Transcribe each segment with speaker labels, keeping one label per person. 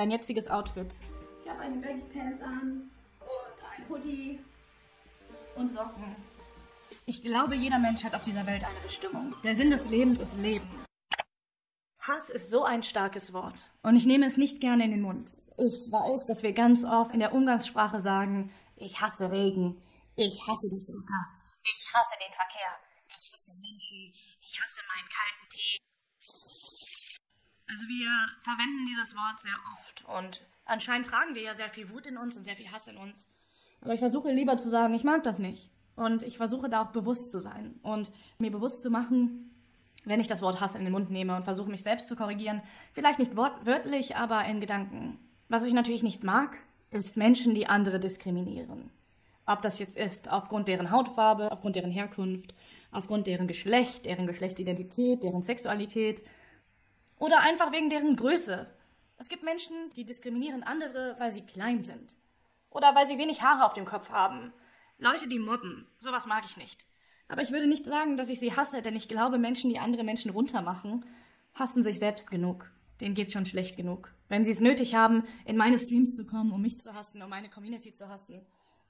Speaker 1: dein jetziges Outfit.
Speaker 2: Ich habe eine Baggy Pants an und ein Hoodie und Socken.
Speaker 1: Ich glaube, jeder Mensch hat auf dieser Welt eine Bestimmung. Der Sinn des Lebens ist Leben. Hass ist so ein starkes Wort und ich nehme es nicht gerne in den Mund. Ich weiß, dass wir ganz oft in der Umgangssprache sagen, ich hasse Regen, ich hasse das Wetter, ich hasse den Verkehr, ich hasse Menschen, ich hasse meinen kalten Tee. Also wir verwenden dieses Wort sehr oft und anscheinend tragen wir ja sehr viel Wut in uns und sehr viel Hass in uns. Aber ich versuche lieber zu sagen, ich mag das nicht. Und ich versuche da auch bewusst zu sein und mir bewusst zu machen, wenn ich das Wort Hass in den Mund nehme und versuche mich selbst zu korrigieren, vielleicht nicht wortwörtlich, aber in Gedanken. Was ich natürlich nicht mag, ist Menschen, die andere diskriminieren. Ob das jetzt ist aufgrund deren Hautfarbe, aufgrund deren Herkunft, aufgrund deren Geschlecht, deren Geschlechtsidentität, deren Sexualität oder einfach wegen deren Größe. Es gibt Menschen, die diskriminieren andere, weil sie klein sind. Oder weil sie wenig Haare auf dem Kopf haben. Leute, die mobben. Sowas mag ich nicht. Aber ich würde nicht sagen, dass ich sie hasse, denn ich glaube, Menschen, die andere Menschen runtermachen, hassen sich selbst genug. Denen geht's schon schlecht genug. Wenn sie es nötig haben, in meine Streams zu kommen, um mich zu hassen, um meine Community zu hassen,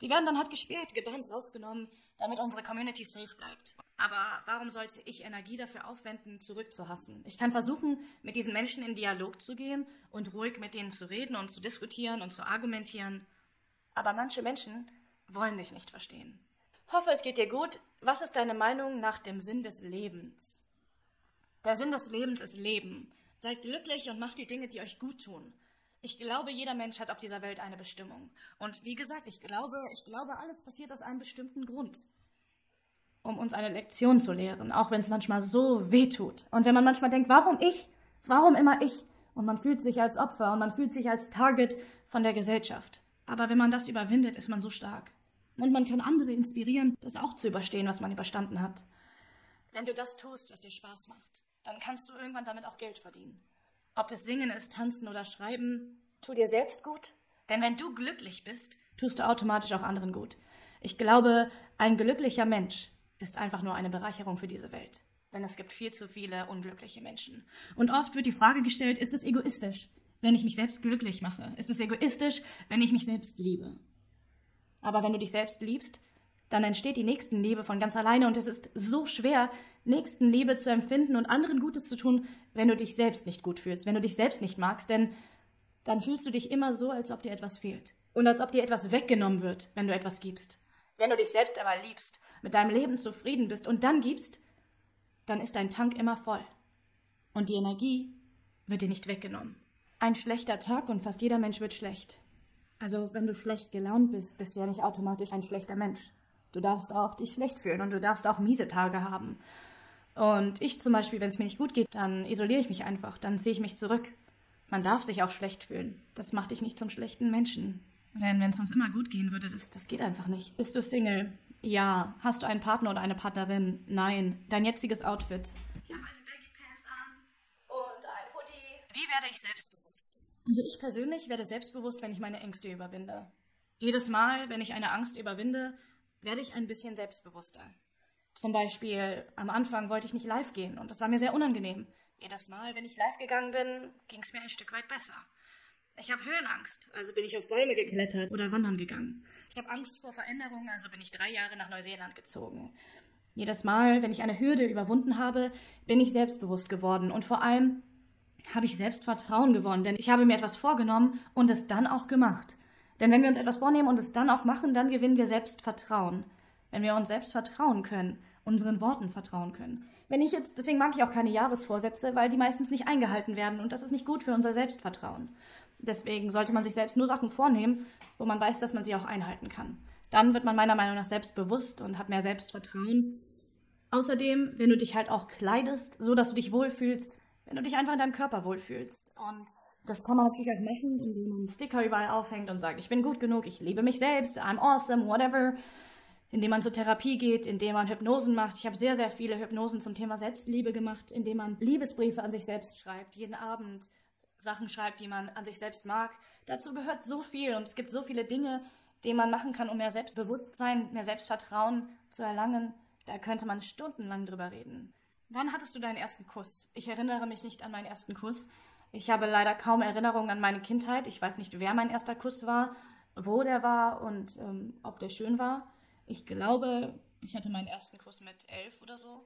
Speaker 1: die werden dann halt gesperrt, gebannt, rausgenommen, damit unsere Community safe bleibt. Aber warum sollte ich Energie dafür aufwenden, zurückzuhassen? Ich kann versuchen, mit diesen Menschen in Dialog zu gehen und ruhig mit denen zu reden und zu diskutieren und zu argumentieren. Aber manche Menschen wollen dich nicht verstehen. Hoffe, es geht dir gut. Was ist deine Meinung nach dem Sinn des Lebens? Der Sinn des Lebens ist Leben. Seid glücklich und macht die Dinge, die euch gut tun. Ich glaube, jeder Mensch hat auf dieser Welt eine Bestimmung. Und wie gesagt, ich glaube, ich glaube, alles passiert aus einem bestimmten Grund. Um uns eine Lektion zu lehren, auch wenn es manchmal so weh tut. Und wenn man manchmal denkt, warum ich? Warum immer ich? Und man fühlt sich als Opfer und man fühlt sich als Target von der Gesellschaft. Aber wenn man das überwindet, ist man so stark. Und man kann andere inspirieren, das auch zu überstehen, was man überstanden hat. Wenn du das tust, was dir Spaß macht, dann kannst du irgendwann damit auch Geld verdienen. Ob es Singen ist, Tanzen oder Schreiben, tu dir selbst gut. Denn wenn du glücklich bist, tust du automatisch auch anderen gut. Ich glaube, ein glücklicher Mensch ist einfach nur eine Bereicherung für diese Welt. Denn es gibt viel zu viele unglückliche Menschen. Und oft wird die Frage gestellt, ist es egoistisch, wenn ich mich selbst glücklich mache? Ist es egoistisch, wenn ich mich selbst liebe? Aber wenn du dich selbst liebst, dann entsteht die Nächstenliebe von ganz alleine und es ist so schwer, Nächstenliebe zu empfinden und anderen Gutes zu tun, wenn du dich selbst nicht gut fühlst, wenn du dich selbst nicht magst, denn dann fühlst du dich immer so, als ob dir etwas fehlt und als ob dir etwas weggenommen wird, wenn du etwas gibst. Wenn du dich selbst aber liebst, mit deinem Leben zufrieden bist und dann gibst, dann ist dein Tank immer voll und die Energie wird dir nicht weggenommen. Ein schlechter Tag und fast jeder Mensch wird schlecht. Also, wenn du schlecht gelaunt bist, bist du ja nicht automatisch ein schlechter Mensch. Du darfst auch dich schlecht fühlen und du darfst auch miese Tage haben. Und ich zum Beispiel, wenn es mir nicht gut geht, dann isoliere ich mich einfach, dann ziehe ich mich zurück. Man darf sich auch schlecht fühlen. Das macht dich nicht zum schlechten Menschen. Denn wenn es uns immer gut gehen würde, das, das geht einfach nicht. Bist du Single? Ja. Hast du einen Partner oder eine Partnerin? Nein. Dein jetziges Outfit?
Speaker 2: Ich habe eine Baggy Pants an und ein Hoodie.
Speaker 1: Wie werde ich selbstbewusst? Also ich persönlich werde selbstbewusst, wenn ich meine Ängste überwinde. Jedes Mal, wenn ich eine Angst überwinde, werde ich ein bisschen selbstbewusster. Zum Beispiel, am Anfang wollte ich nicht live gehen und das war mir sehr unangenehm. Jedes Mal, wenn ich live gegangen bin, ging es mir ein Stück weit besser. Ich habe Höhenangst, also bin ich auf Bäume geklettert oder wandern gegangen. Ich habe Angst vor Veränderungen, also bin ich drei Jahre nach Neuseeland gezogen. Jedes Mal, wenn ich eine Hürde überwunden habe, bin ich selbstbewusst geworden und vor allem habe ich Selbstvertrauen gewonnen, denn ich habe mir etwas vorgenommen und es dann auch gemacht. Denn wenn wir uns etwas vornehmen und es dann auch machen, dann gewinnen wir Selbstvertrauen. Wenn wir uns selbst vertrauen können, unseren Worten vertrauen können. Wenn ich jetzt, deswegen mag ich auch keine Jahresvorsätze, weil die meistens nicht eingehalten werden und das ist nicht gut für unser Selbstvertrauen. Deswegen sollte man sich selbst nur Sachen vornehmen, wo man weiß, dass man sie auch einhalten kann. Dann wird man meiner Meinung nach selbstbewusst und hat mehr Selbstvertrauen. Außerdem, wenn du dich halt auch kleidest, so dass du dich wohlfühlst, wenn du dich einfach in deinem Körper wohlfühlst. Und das kann man natürlich auch machen, indem man Sticker überall aufhängt und sagt, ich bin gut genug, ich liebe mich selbst, I'm awesome, whatever. Indem man zur Therapie geht, indem man Hypnosen macht. Ich habe sehr, sehr viele Hypnosen zum Thema Selbstliebe gemacht, indem man Liebesbriefe an sich selbst schreibt, jeden Abend Sachen schreibt, die man an sich selbst mag. Dazu gehört so viel und es gibt so viele Dinge, die man machen kann, um mehr Selbstbewusstsein, mehr Selbstvertrauen zu erlangen. Da könnte man stundenlang drüber reden. Wann hattest du deinen ersten Kuss? Ich erinnere mich nicht an meinen ersten Kuss. Ich habe leider kaum Erinnerungen an meine Kindheit. Ich weiß nicht, wer mein erster Kuss war, wo der war und ähm, ob der schön war. Ich glaube, ich hatte meinen ersten Kuss mit elf oder so.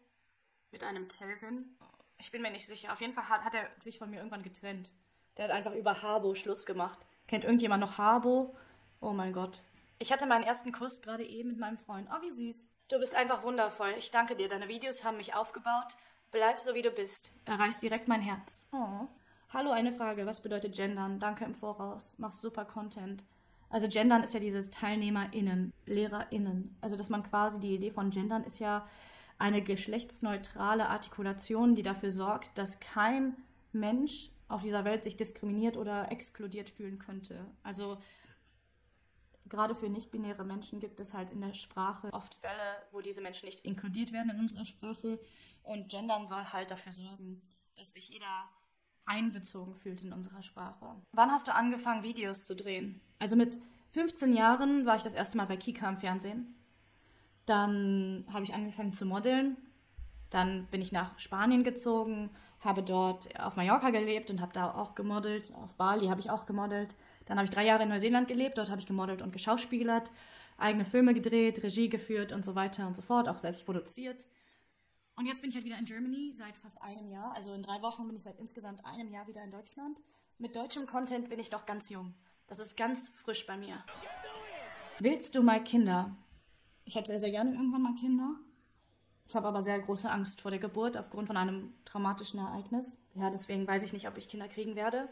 Speaker 1: Mit einem Kelvin. Ich bin mir nicht sicher. Auf jeden Fall hat, hat er sich von mir irgendwann getrennt. Der hat einfach über Harbo Schluss gemacht. Kennt irgendjemand noch Harbo? Oh mein Gott. Ich hatte meinen ersten Kuss gerade eben mit meinem Freund. Oh, wie süß. Du bist einfach wundervoll. Ich danke dir. Deine Videos haben mich aufgebaut. Bleib so, wie du bist. Erreichst direkt mein Herz. Oh. Hallo, eine Frage. Was bedeutet Gendern? Danke im Voraus. Machst super Content. Also Gendern ist ja dieses TeilnehmerInnen, LehrerInnen. Also dass man quasi, die Idee von Gendern ist ja eine geschlechtsneutrale Artikulation, die dafür sorgt, dass kein Mensch auf dieser Welt sich diskriminiert oder exkludiert fühlen könnte. Also gerade für nicht-binäre Menschen gibt es halt in der Sprache oft Fälle, wo diese Menschen nicht inkludiert werden in unserer Sprache. Und Gendern soll halt dafür sorgen, dass sich jeder einbezogen fühlt in unserer Sprache. Wann hast du angefangen, Videos zu drehen? Also mit 15 Jahren war ich das erste Mal bei Kika im Fernsehen. Dann habe ich angefangen zu modeln. Dann bin ich nach Spanien gezogen, habe dort auf Mallorca gelebt und habe da auch gemodelt. Auf Bali habe ich auch gemodelt. Dann habe ich drei Jahre in Neuseeland gelebt, dort habe ich gemodelt und geschauspielert, eigene Filme gedreht, Regie geführt und so weiter und so fort, auch selbst produziert. Und jetzt bin ich halt wieder in Germany seit fast einem Jahr. Also in drei Wochen bin ich seit insgesamt einem Jahr wieder in Deutschland. Mit deutschem Content bin ich noch ganz jung. Das ist ganz frisch bei mir. Willst du mal Kinder? Ich hätte sehr, sehr gerne irgendwann mal Kinder. Ich habe aber sehr große Angst vor der Geburt aufgrund von einem traumatischen Ereignis. Ja, deswegen weiß ich nicht, ob ich Kinder kriegen werde.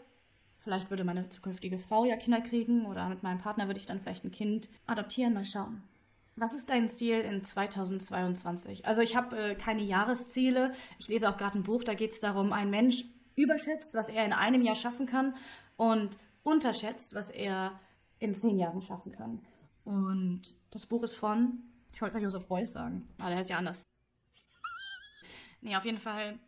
Speaker 1: Vielleicht würde meine zukünftige Frau ja Kinder kriegen oder mit meinem Partner würde ich dann vielleicht ein Kind adoptieren. Mal schauen. Was ist dein Ziel in 2022? Also ich habe äh, keine Jahresziele. Ich lese auch gerade ein Buch, da geht es darum, ein Mensch überschätzt, was er in einem Jahr schaffen kann und unterschätzt, was er in zehn Jahren schaffen kann. Und das Buch ist von, ich wollte gerade Josef Beuys sagen, aber der ist ja anders. Nee, auf jeden Fall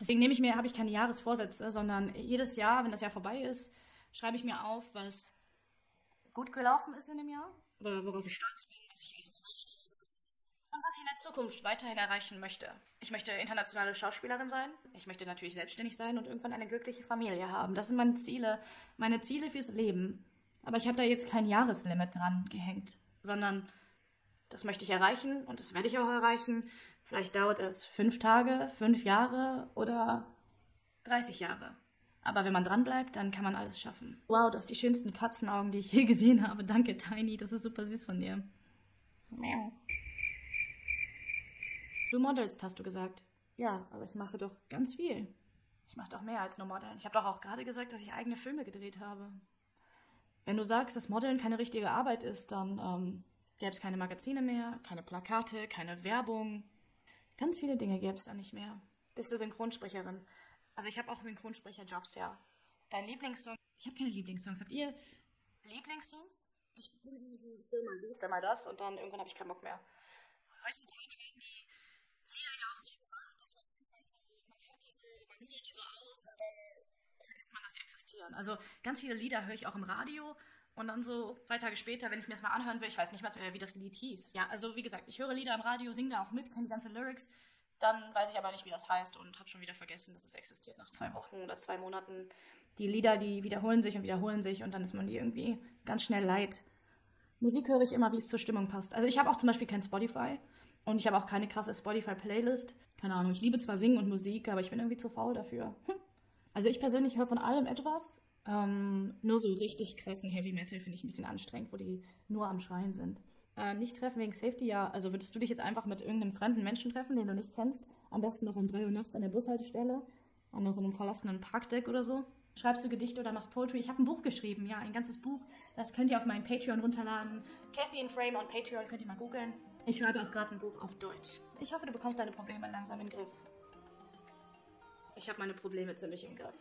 Speaker 1: Deswegen nehme ich mir, habe ich keine Jahresvorsätze, sondern jedes Jahr, wenn das Jahr vorbei ist, schreibe ich mir auf, was gut gelaufen ist in dem Jahr oder worauf ich stolz bin, was ich alles erreicht habe. Und was ich in der Zukunft weiterhin erreichen möchte. Ich möchte internationale Schauspielerin sein. Ich möchte natürlich selbstständig sein und irgendwann eine glückliche Familie haben. Das sind meine Ziele, meine Ziele fürs Leben. Aber ich habe da jetzt kein Jahreslimit dran gehängt, sondern das möchte ich erreichen und das werde ich auch erreichen. Vielleicht dauert es fünf Tage, fünf Jahre oder 30 Jahre. Aber wenn man dranbleibt, dann kann man alles schaffen. Wow, das sind die schönsten Katzenaugen, die ich je gesehen habe. Danke, Tiny. Das ist super süß von dir. Miau. Du modelst, hast du gesagt. Ja, aber ich mache doch ganz viel. Ich mache doch mehr als nur Modeln. Ich habe doch auch gerade gesagt, dass ich eigene Filme gedreht habe. Wenn du sagst, dass Modeln keine richtige Arbeit ist, dann ähm, gäbe es keine Magazine mehr, keine Plakate, keine Werbung, Ganz viele Dinge gäbe es da nicht mehr. Bist du Synchronsprecherin? Also ich habe auch Synchronsprecherjobs, ja. Dein Lieblingssong? Ich habe keine Lieblingssongs. Habt ihr Lieblingssongs? Ich Film mal dies, dann mal das und dann irgendwann habe ich keinen Bock mehr. Heutzutage werden die Lieder ja auch so man hört die so, man nimmt die so auf und dann vergisst man, dass sie existieren. Also ganz viele Lieder höre ich auch im Radio und dann so zwei Tage später, wenn ich mir das mal anhören will, ich weiß nicht mehr, wie das Lied hieß. Ja, also wie gesagt, ich höre Lieder im Radio, singe da auch mit, kenne die ganzen Lyrics. Dann weiß ich aber nicht, wie das heißt und habe schon wieder vergessen, dass es existiert nach zwei Wochen oder zwei Monaten. Die Lieder, die wiederholen sich und wiederholen sich und dann ist man die irgendwie ganz schnell leid. Musik höre ich immer, wie es zur Stimmung passt. Also ich habe auch zum Beispiel kein Spotify und ich habe auch keine krasse Spotify-Playlist. Keine Ahnung, ich liebe zwar Singen und Musik, aber ich bin irgendwie zu faul dafür. Hm. Also ich persönlich höre von allem etwas ähm, nur so richtig krassen Heavy Metal finde ich ein bisschen anstrengend, wo die nur am Schreien sind. Äh, nicht treffen wegen Safety, ja. Also würdest du dich jetzt einfach mit irgendeinem fremden Menschen treffen, den du nicht kennst? Am besten noch um 3 Uhr nachts an der Bushaltestelle, an so einem verlassenen Parkdeck oder so. Schreibst du Gedichte oder machst Poetry? Ich habe ein Buch geschrieben, ja, ein ganzes Buch. Das könnt ihr auf meinem Patreon runterladen. Kathy in Frame on Patreon könnt ihr mal googeln. Ich schreibe auch gerade ein Buch auf Deutsch. Ich hoffe, du bekommst deine Probleme langsam in den Griff. Ich habe meine Probleme ziemlich im Griff.